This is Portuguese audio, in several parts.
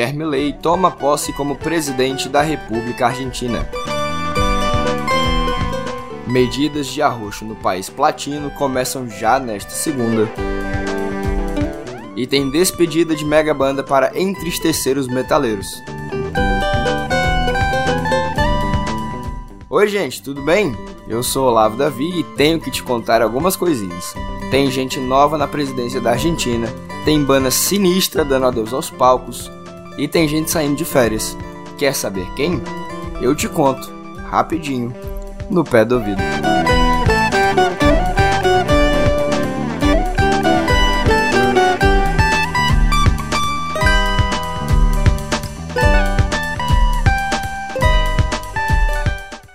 Javier Milei toma posse como presidente da República Argentina. Medidas de arroxo no país platino começam já nesta segunda. E tem despedida de mega banda para entristecer os metaleiros. Oi, gente, tudo bem? Eu sou Olavo Davi e tenho que te contar algumas coisinhas. Tem gente nova na presidência da Argentina, tem banda sinistra dando adeus aos palcos e tem gente saindo de férias. Quer saber quem? Eu te conto, rapidinho, no pé do ouvido.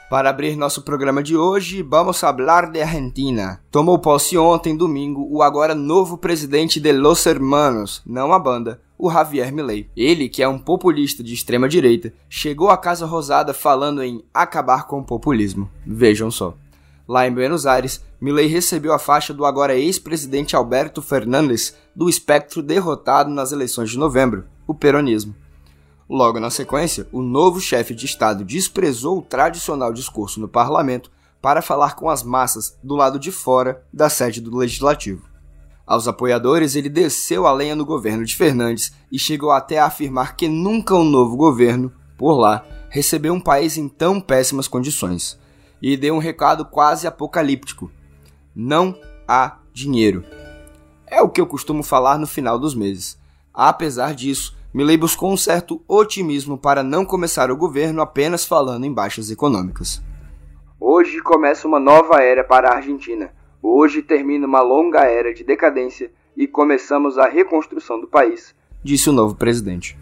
Para abrir nosso programa de hoje, vamos falar de Argentina. Tomou posse ontem, domingo, o agora novo presidente de Los Hermanos, não a banda, o Javier Milei. Ele, que é um populista de extrema direita, chegou à Casa Rosada falando em acabar com o populismo. Vejam só. Lá em Buenos Aires, Milei recebeu a faixa do agora ex-presidente Alberto Fernandes do espectro derrotado nas eleições de novembro, o peronismo. Logo na sequência, o novo chefe de Estado desprezou o tradicional discurso no parlamento para falar com as massas do lado de fora da sede do legislativo. Aos apoiadores, ele desceu a lenha no governo de Fernandes e chegou até a afirmar que nunca um novo governo, por lá, recebeu um país em tão péssimas condições. E deu um recado quase apocalíptico: não há dinheiro. É o que eu costumo falar no final dos meses. Apesar disso, Milley buscou um certo otimismo para não começar o governo apenas falando em baixas econômicas. Hoje começa uma nova era para a Argentina. Hoje termina uma longa era de decadência e começamos a reconstrução do país, disse o novo presidente.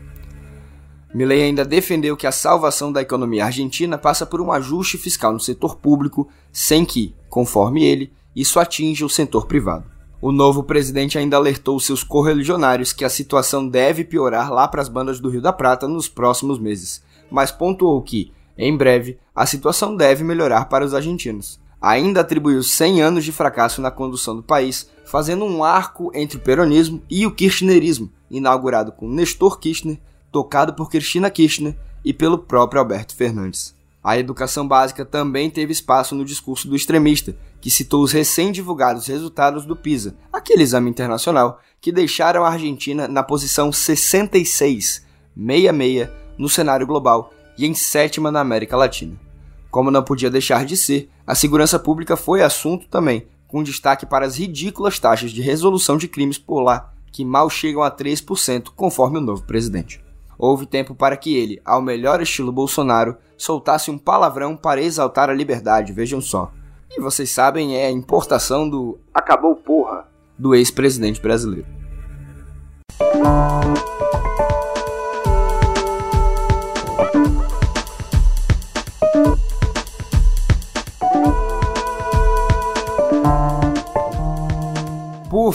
Milley ainda defendeu que a salvação da economia argentina passa por um ajuste fiscal no setor público, sem que, conforme ele, isso atinja o setor privado. O novo presidente ainda alertou seus correligionários que a situação deve piorar lá para as bandas do Rio da Prata nos próximos meses, mas pontuou que, em breve, a situação deve melhorar para os argentinos. Ainda atribuiu 100 anos de fracasso na condução do país, fazendo um arco entre o peronismo e o kirchnerismo, inaugurado com Nestor Kirchner, tocado por Cristina Kirchner e pelo próprio Alberto Fernandes. A educação básica também teve espaço no discurso do extremista, que citou os recém-divulgados resultados do PISA, aquele exame internacional que deixaram a Argentina na posição 66, 66 no cenário global e em sétima na América Latina. Como não podia deixar de ser, a segurança pública foi assunto também, com destaque para as ridículas taxas de resolução de crimes por lá, que mal chegam a 3%, conforme o novo presidente. Houve tempo para que ele, ao melhor estilo Bolsonaro, soltasse um palavrão para exaltar a liberdade, vejam só. E vocês sabem, é a importação do acabou porra do ex-presidente brasileiro.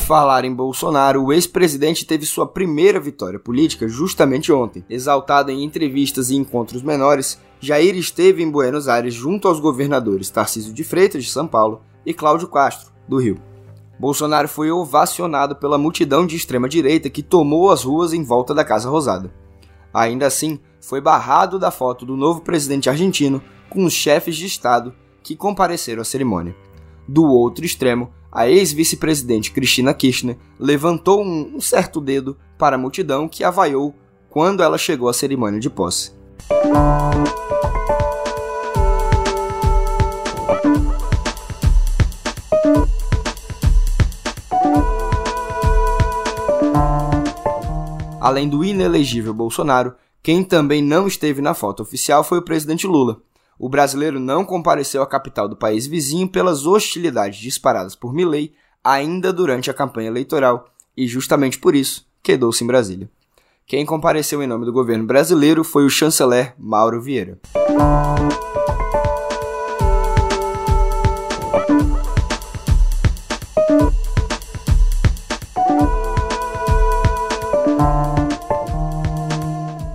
Falar em Bolsonaro, o ex-presidente teve sua primeira vitória política justamente ontem. Exaltado em entrevistas e encontros menores, Jair esteve em Buenos Aires junto aos governadores Tarcísio de Freitas, de São Paulo, e Cláudio Castro, do Rio. Bolsonaro foi ovacionado pela multidão de extrema-direita que tomou as ruas em volta da Casa Rosada. Ainda assim, foi barrado da foto do novo presidente argentino com os chefes de Estado que compareceram à cerimônia. Do outro extremo, a ex-vice-presidente Cristina Kirchner levantou um, um certo dedo para a multidão que a vaiou quando ela chegou à cerimônia de posse. Além do inelegível Bolsonaro, quem também não esteve na foto oficial foi o presidente Lula, o brasileiro não compareceu à capital do país vizinho pelas hostilidades disparadas por Milley ainda durante a campanha eleitoral e justamente por isso quedou-se em Brasília. Quem compareceu em nome do governo brasileiro foi o chanceler Mauro Vieira.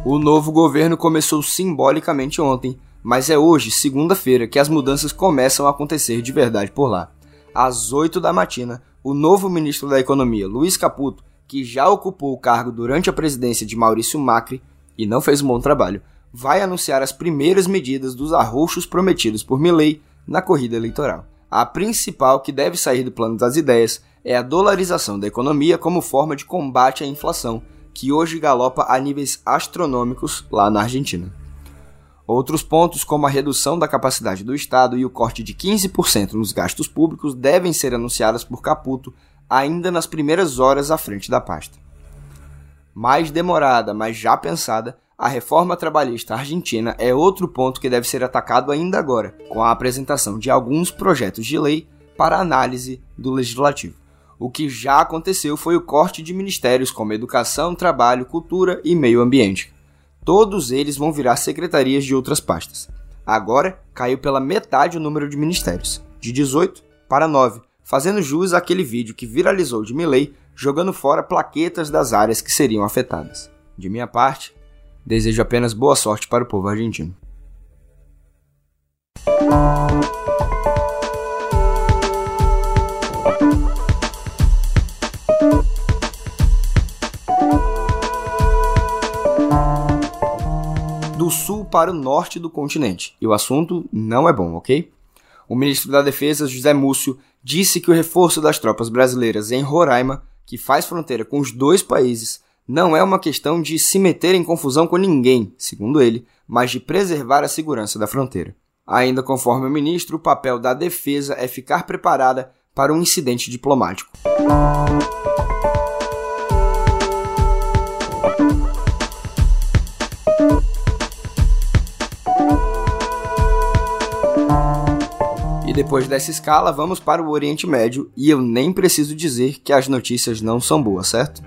O novo governo começou simbolicamente ontem, mas é hoje, segunda-feira, que as mudanças começam a acontecer de verdade por lá. Às 8 da matina, o novo ministro da Economia, Luiz Caputo, que já ocupou o cargo durante a presidência de Maurício Macri, e não fez um bom trabalho, vai anunciar as primeiras medidas dos arroxos prometidos por Milley na corrida eleitoral. A principal que deve sair do plano das ideias é a dolarização da economia como forma de combate à inflação, que hoje galopa a níveis astronômicos lá na Argentina. Outros pontos, como a redução da capacidade do Estado e o corte de 15% nos gastos públicos, devem ser anunciados por Caputo ainda nas primeiras horas à frente da pasta. Mais demorada, mas já pensada, a reforma trabalhista argentina é outro ponto que deve ser atacado ainda agora, com a apresentação de alguns projetos de lei para análise do legislativo. O que já aconteceu foi o corte de ministérios como Educação, Trabalho, Cultura e Meio Ambiente. Todos eles vão virar secretarias de outras pastas. Agora caiu pela metade o número de ministérios, de 18 para 9, fazendo jus àquele vídeo que viralizou de Milley jogando fora plaquetas das áreas que seriam afetadas. De minha parte, desejo apenas boa sorte para o povo argentino. Sul para o norte do continente. E o assunto não é bom, ok? O ministro da Defesa, José Múcio, disse que o reforço das tropas brasileiras em Roraima, que faz fronteira com os dois países, não é uma questão de se meter em confusão com ninguém, segundo ele, mas de preservar a segurança da fronteira. Ainda conforme o ministro, o papel da defesa é ficar preparada para um incidente diplomático. Depois dessa escala, vamos para o Oriente Médio e eu nem preciso dizer que as notícias não são boas, certo?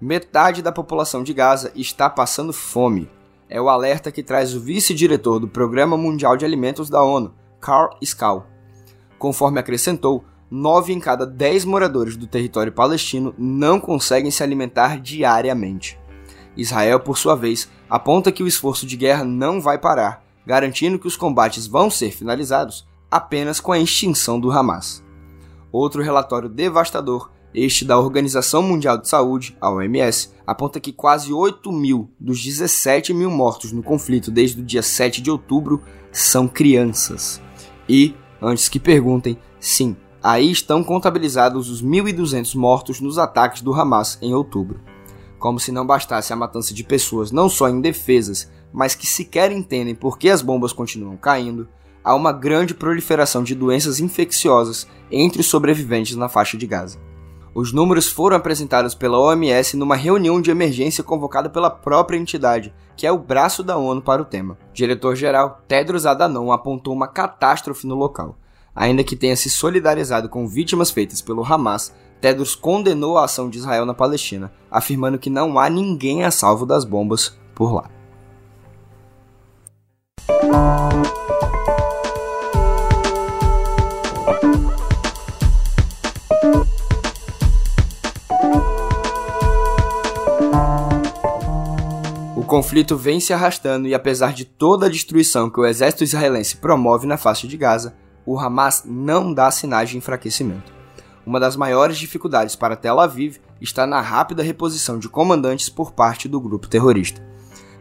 Metade da população de Gaza está passando fome. É o alerta que traz o vice-diretor do Programa Mundial de Alimentos da ONU, Carl Skau. Conforme acrescentou, nove em cada dez moradores do território palestino não conseguem se alimentar diariamente. Israel, por sua vez, aponta que o esforço de guerra não vai parar, garantindo que os combates vão ser finalizados apenas com a extinção do Hamas. Outro relatório devastador, este da Organização Mundial de Saúde, a OMS, aponta que quase 8 mil dos 17 mil mortos no conflito desde o dia 7 de outubro são crianças. E, antes que perguntem, sim, aí estão contabilizados os 1.200 mortos nos ataques do Hamas em outubro. Como se não bastasse a matança de pessoas não só indefesas, mas que sequer entendem por que as bombas continuam caindo, há uma grande proliferação de doenças infecciosas entre os sobreviventes na faixa de Gaza. Os números foram apresentados pela OMS numa reunião de emergência convocada pela própria entidade, que é o braço da ONU para o tema. Diretor-geral Tedros Adhanom apontou uma catástrofe no local. Ainda que tenha se solidarizado com vítimas feitas pelo Hamas, Tedros condenou a ação de Israel na Palestina, afirmando que não há ninguém a salvo das bombas por lá. Conflito vem se arrastando e apesar de toda a destruição que o exército israelense promove na faixa de Gaza, o Hamas não dá sinais de enfraquecimento. Uma das maiores dificuldades para Tel Aviv está na rápida reposição de comandantes por parte do grupo terrorista.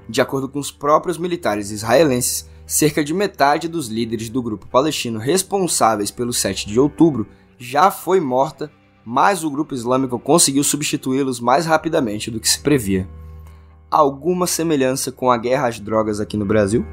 De acordo com os próprios militares israelenses, cerca de metade dos líderes do grupo palestino responsáveis pelo 7 de outubro já foi morta, mas o grupo islâmico conseguiu substituí-los mais rapidamente do que se previa alguma semelhança com a guerra às drogas aqui no Brasil?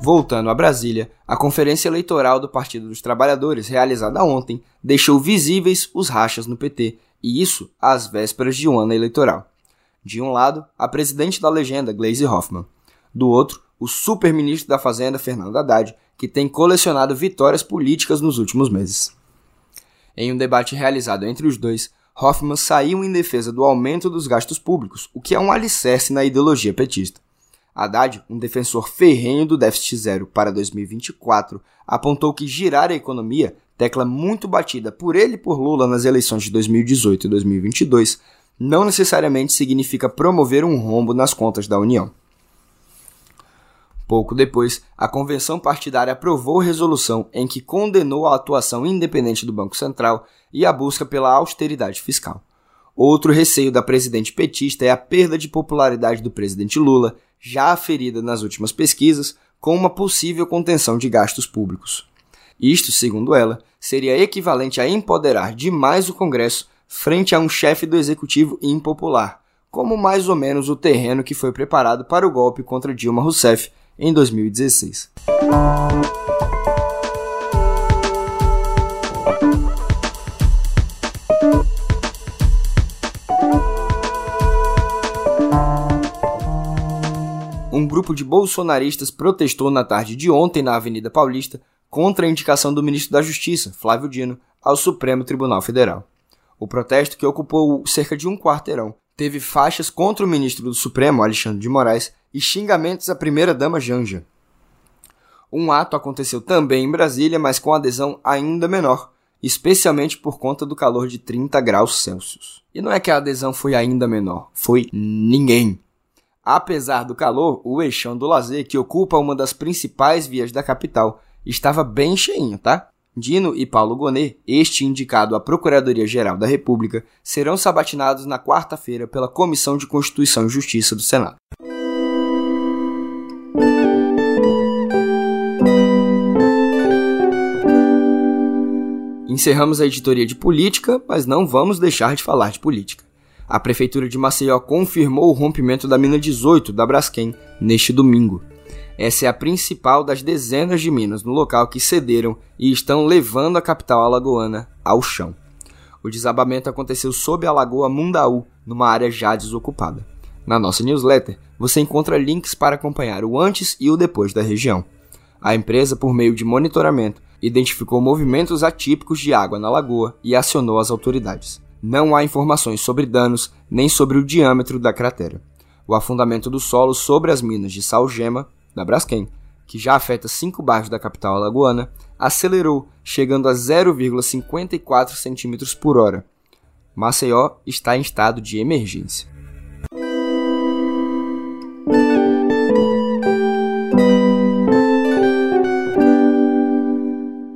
Voltando a Brasília, a conferência eleitoral do Partido dos Trabalhadores, realizada ontem, deixou visíveis os rachas no PT, e isso às vésperas de um ano eleitoral. De um lado, a presidente da legenda, Glaze Hoffman. Do outro, o super-ministro da Fazenda, Fernando Haddad, que tem colecionado vitórias políticas nos últimos meses. Em um debate realizado entre os dois, Hoffman saiu em defesa do aumento dos gastos públicos, o que é um alicerce na ideologia petista. Haddad, um defensor ferrenho do déficit zero para 2024, apontou que girar a economia, tecla muito batida por ele e por Lula nas eleições de 2018 e 2022, não necessariamente significa promover um rombo nas contas da União. Pouco depois, a convenção partidária aprovou resolução em que condenou a atuação independente do Banco Central e a busca pela austeridade fiscal. Outro receio da presidente petista é a perda de popularidade do presidente Lula, já aferida nas últimas pesquisas, com uma possível contenção de gastos públicos. Isto, segundo ela, seria equivalente a empoderar demais o Congresso frente a um chefe do executivo impopular, como mais ou menos o terreno que foi preparado para o golpe contra Dilma Rousseff em 2016. Um grupo de bolsonaristas protestou na tarde de ontem na Avenida Paulista contra a indicação do ministro da Justiça, Flávio Dino, ao Supremo Tribunal Federal. O protesto, que ocupou cerca de um quarteirão, teve faixas contra o ministro do Supremo, Alexandre de Moraes, e xingamentos à primeira-dama Janja. Um ato aconteceu também em Brasília, mas com adesão ainda menor, especialmente por conta do calor de 30 graus Celsius. E não é que a adesão foi ainda menor, foi ninguém. Apesar do calor, o eixão do lazer, que ocupa uma das principais vias da capital, estava bem cheinho, tá? Dino e Paulo Gonet, este indicado à Procuradoria-Geral da República, serão sabatinados na quarta-feira pela Comissão de Constituição e Justiça do Senado. Encerramos a editoria de política, mas não vamos deixar de falar de política. A Prefeitura de Maceió confirmou o rompimento da mina 18 da Braskem neste domingo. Essa é a principal das dezenas de minas no local que cederam e estão levando a capital alagoana ao chão. O desabamento aconteceu sob a Lagoa Mundaú, numa área já desocupada. Na nossa newsletter, você encontra links para acompanhar o antes e o depois da região. A empresa, por meio de monitoramento, identificou movimentos atípicos de água na lagoa e acionou as autoridades. Não há informações sobre danos nem sobre o diâmetro da cratera. O afundamento do solo sobre as minas de Salgema da Braskem, que já afeta cinco bairros da capital alagoana, acelerou, chegando a 0,54 cm por hora. Maceió está em estado de emergência.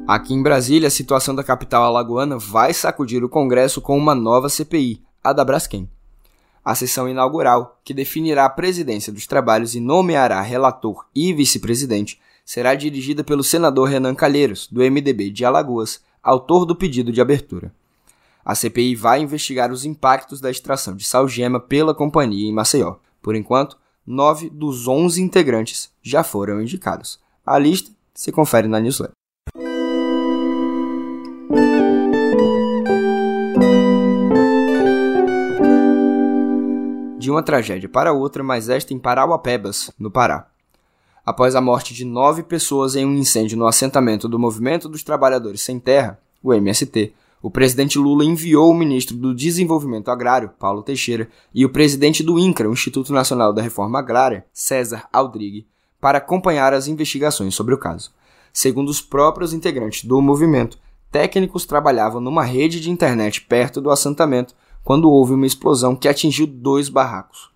Aqui em Brasília, a situação da capital alagoana vai sacudir o Congresso com uma nova CPI, a da Braskem a sessão inaugural, que definirá a presidência dos trabalhos e nomeará relator e vice-presidente, será dirigida pelo senador Renan Calheiros, do MDB de Alagoas, autor do pedido de abertura. A CPI vai investigar os impactos da extração de salgema pela companhia em Maceió. Por enquanto, nove dos onze integrantes já foram indicados. A lista se confere na newsletter. De uma tragédia para outra, mas esta em Parauapebas, no Pará. Após a morte de nove pessoas em um incêndio no assentamento do Movimento dos Trabalhadores Sem Terra, o MST, o presidente Lula enviou o ministro do Desenvolvimento Agrário, Paulo Teixeira, e o presidente do INCRA, o Instituto Nacional da Reforma Agrária, César Aldrigue, para acompanhar as investigações sobre o caso. Segundo os próprios integrantes do movimento, técnicos trabalhavam numa rede de internet perto do assentamento quando houve uma explosão que atingiu dois barracos.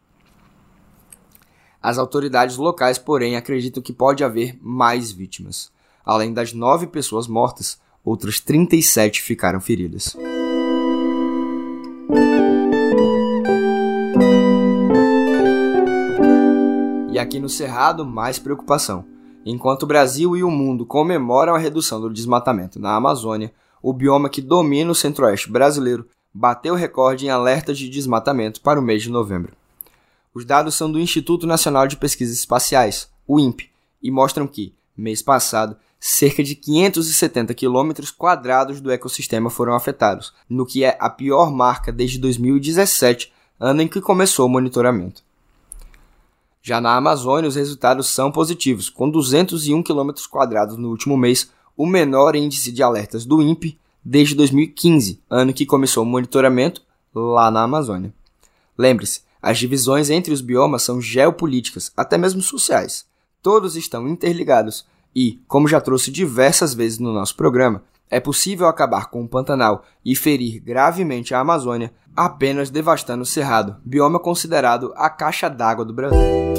As autoridades locais, porém, acreditam que pode haver mais vítimas. Além das nove pessoas mortas, outras 37 ficaram feridas. E aqui no Cerrado, mais preocupação. Enquanto o Brasil e o mundo comemoram a redução do desmatamento na Amazônia, o bioma que domina o centro-oeste brasileiro bateu recorde em alertas de desmatamento para o mês de novembro. Os dados são do Instituto Nacional de Pesquisas Espaciais, o INPE, e mostram que, mês passado, cerca de 570 quilômetros quadrados do ecossistema foram afetados, no que é a pior marca desde 2017, ano em que começou o monitoramento. Já na Amazônia, os resultados são positivos, com 201 quilômetros quadrados no último mês, o menor índice de alertas do INPE desde 2015, ano que começou o monitoramento lá na Amazônia. Lembre-se, as divisões entre os biomas são geopolíticas, até mesmo sociais. Todos estão interligados e, como já trouxe diversas vezes no nosso programa, é possível acabar com o Pantanal e ferir gravemente a Amazônia apenas devastando o Cerrado, bioma considerado a caixa d'água do Brasil.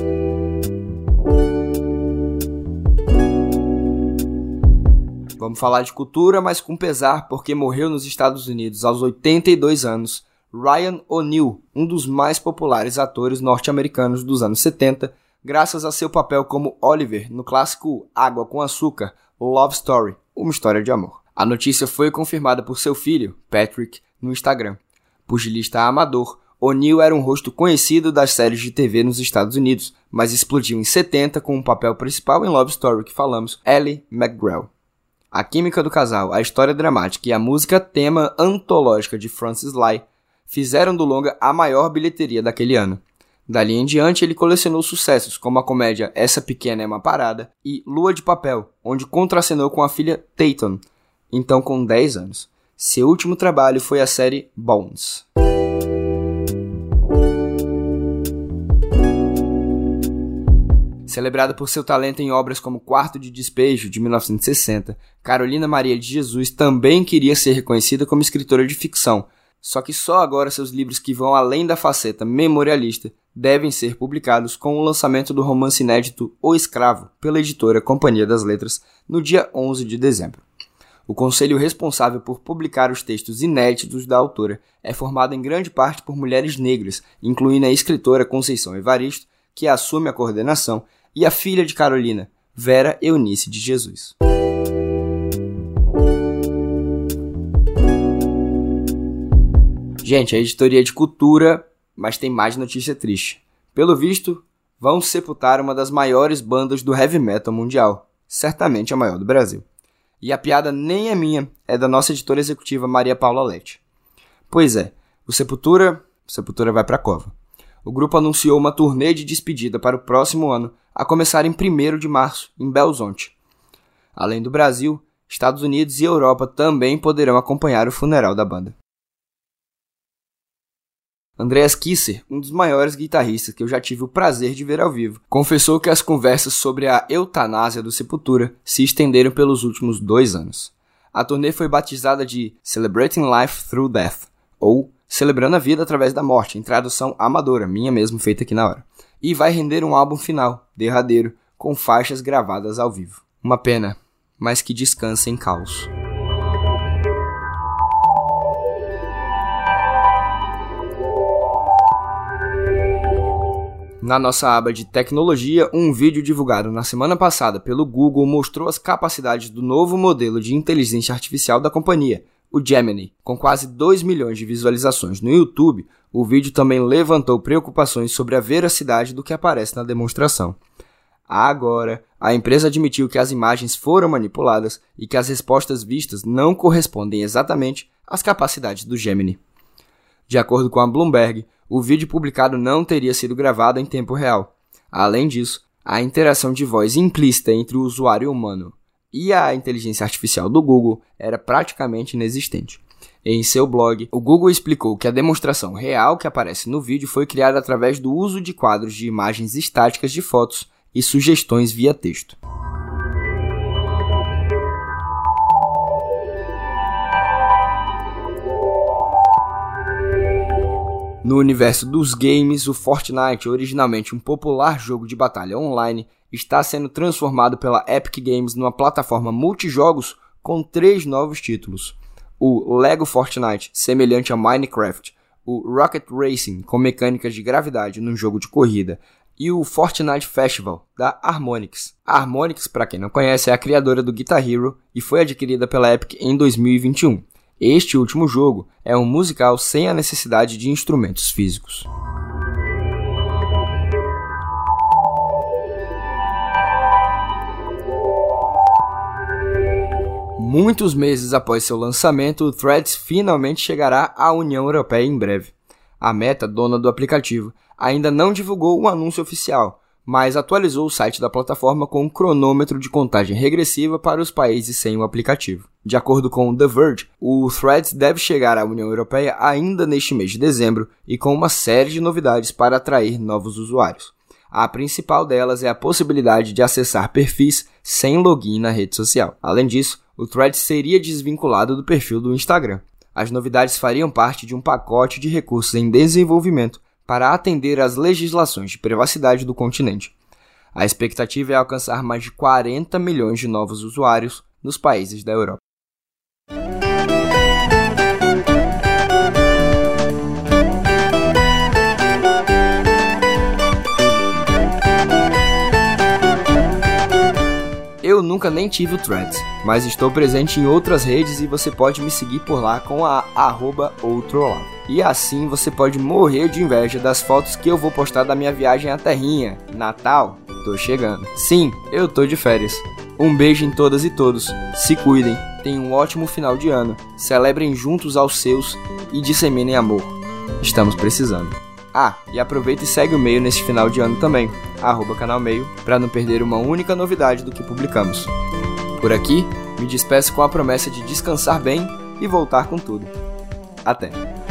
Vamos falar de cultura, mas com pesar, porque morreu nos Estados Unidos aos 82 anos Ryan O'Neal, um dos mais populares atores norte-americanos dos anos 70, graças a seu papel como Oliver no clássico Água com Açúcar, Love Story, uma história de amor. A notícia foi confirmada por seu filho, Patrick, no Instagram. Pugilista amador, O'Neill era um rosto conhecido das séries de TV nos Estados Unidos, mas explodiu em 70 com um papel principal em Love Story que falamos, Ellie McGraw. A química do casal, a história dramática e a música tema antológica de Francis Lai fizeram do longa a maior bilheteria daquele ano. Dali em diante, ele colecionou sucessos como a comédia Essa Pequena é uma Parada e Lua de Papel, onde contracenou com a filha Tatum, então com 10 anos. Seu último trabalho foi a série Bones. Celebrada por seu talento em obras como Quarto de Despejo, de 1960, Carolina Maria de Jesus também queria ser reconhecida como escritora de ficção, só que só agora seus livros que vão além da faceta memorialista devem ser publicados com o lançamento do romance inédito O Escravo, pela editora Companhia das Letras, no dia 11 de dezembro. O conselho responsável por publicar os textos inéditos da autora é formado em grande parte por mulheres negras, incluindo a escritora Conceição Evaristo, que assume a coordenação, e a filha de Carolina, Vera Eunice de Jesus. Gente, a editoria é de cultura, mas tem mais notícia triste. Pelo visto, vão sepultar uma das maiores bandas do heavy metal mundial, certamente a maior do Brasil. E a piada nem é minha, é da nossa editora executiva Maria Paula Lete. Pois é, o Sepultura, o Sepultura vai pra cova o grupo anunciou uma turnê de despedida para o próximo ano, a começar em 1 de março, em Belzonte. Além do Brasil, Estados Unidos e Europa também poderão acompanhar o funeral da banda. Andreas Kisser, um dos maiores guitarristas que eu já tive o prazer de ver ao vivo, confessou que as conversas sobre a eutanásia do Sepultura se estenderam pelos últimos dois anos. A turnê foi batizada de Celebrating Life Through Death, ou Celebrando a Vida através da Morte, em tradução amadora, minha mesmo, feita aqui na hora. E vai render um álbum final, derradeiro, com faixas gravadas ao vivo. Uma pena, mas que descansa em caos. Na nossa aba de tecnologia, um vídeo divulgado na semana passada pelo Google mostrou as capacidades do novo modelo de inteligência artificial da companhia, o Gemini. Com quase 2 milhões de visualizações no YouTube, o vídeo também levantou preocupações sobre a veracidade do que aparece na demonstração. Agora, a empresa admitiu que as imagens foram manipuladas e que as respostas vistas não correspondem exatamente às capacidades do Gemini. De acordo com a Bloomberg, o vídeo publicado não teria sido gravado em tempo real. Além disso, a interação de voz implícita entre o usuário humano e a inteligência artificial do Google era praticamente inexistente. Em seu blog, o Google explicou que a demonstração real que aparece no vídeo foi criada através do uso de quadros de imagens estáticas de fotos e sugestões via texto. No universo dos games, o Fortnite, originalmente um popular jogo de batalha online, está sendo transformado pela Epic Games numa plataforma multijogos com três novos títulos: o Lego Fortnite, semelhante a Minecraft, o Rocket Racing, com mecânicas de gravidade num jogo de corrida, e o Fortnite Festival, da Harmonix. A Harmonix, para quem não conhece, é a criadora do Guitar Hero e foi adquirida pela Epic em 2021. Este último jogo é um musical sem a necessidade de instrumentos físicos. Muitos meses após seu lançamento, o Threads finalmente chegará à União Europeia em breve. A Meta, dona do aplicativo, ainda não divulgou um anúncio oficial, mas atualizou o site da plataforma com um cronômetro de contagem regressiva para os países sem o aplicativo. De acordo com The Verge, o Threads deve chegar à União Europeia ainda neste mês de dezembro e com uma série de novidades para atrair novos usuários. A principal delas é a possibilidade de acessar perfis sem login na rede social. Além disso, o Threads seria desvinculado do perfil do Instagram. As novidades fariam parte de um pacote de recursos em desenvolvimento para atender às legislações de privacidade do continente. A expectativa é alcançar mais de 40 milhões de novos usuários nos países da Europa. Nunca nem tive o Threads, mas estou presente em outras redes e você pode me seguir por lá com a arroba. E assim você pode morrer de inveja das fotos que eu vou postar da minha viagem à Terrinha. Natal, tô chegando. Sim, eu tô de férias. Um beijo em todas e todos. Se cuidem. Tenham um ótimo final de ano. Celebrem juntos aos seus e disseminem amor. Estamos precisando. Ah, e aproveita e segue o Meio neste final de ano também, arroba canal Meio, para não perder uma única novidade do que publicamos. Por aqui, me despeço com a promessa de descansar bem e voltar com tudo. Até!